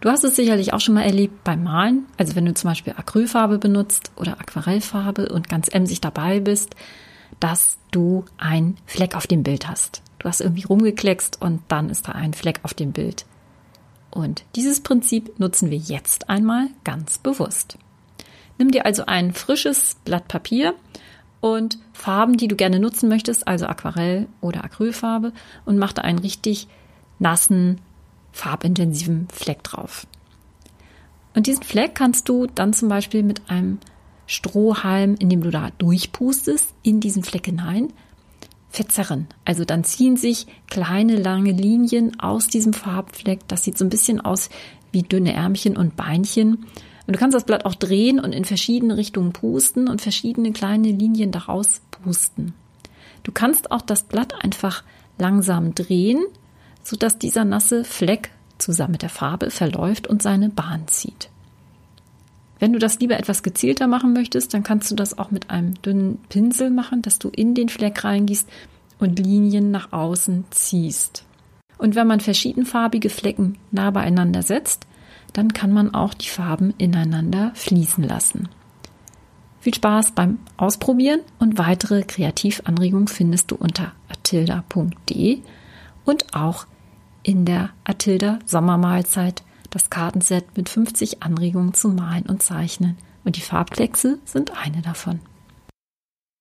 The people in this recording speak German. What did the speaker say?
Du hast es sicherlich auch schon mal erlebt beim Malen, also wenn du zum Beispiel Acrylfarbe benutzt oder Aquarellfarbe und ganz emsig dabei bist, dass du einen Fleck auf dem Bild hast. Du hast irgendwie rumgekleckst und dann ist da ein Fleck auf dem Bild. Und dieses Prinzip nutzen wir jetzt einmal ganz bewusst. Nimm dir also ein frisches Blatt Papier und Farben, die du gerne nutzen möchtest, also Aquarell oder Acrylfarbe, und mach da einen richtig nassen, farbintensiven Fleck drauf. Und diesen Fleck kannst du dann zum Beispiel mit einem Strohhalm, in dem du da durchpustest, in diesen Fleck hinein, verzerren. Also dann ziehen sich kleine, lange Linien aus diesem Farbfleck. Das sieht so ein bisschen aus wie dünne Ärmchen und Beinchen. Und du kannst das Blatt auch drehen und in verschiedene Richtungen pusten und verschiedene kleine Linien daraus pusten. Du kannst auch das Blatt einfach langsam drehen, sodass dieser nasse Fleck zusammen mit der Farbe verläuft und seine Bahn zieht. Wenn du das lieber etwas gezielter machen möchtest, dann kannst du das auch mit einem dünnen Pinsel machen, dass du in den Fleck reingießt und Linien nach außen ziehst. Und wenn man verschiedenfarbige Flecken nah beieinander setzt, dann kann man auch die Farben ineinander fließen lassen. Viel Spaß beim Ausprobieren und weitere Kreativanregungen findest du unter atilda.de und auch in der Atilda Sommermahlzeit das Kartenset mit 50 Anregungen zu malen und zeichnen. Und die Farbkleckse sind eine davon.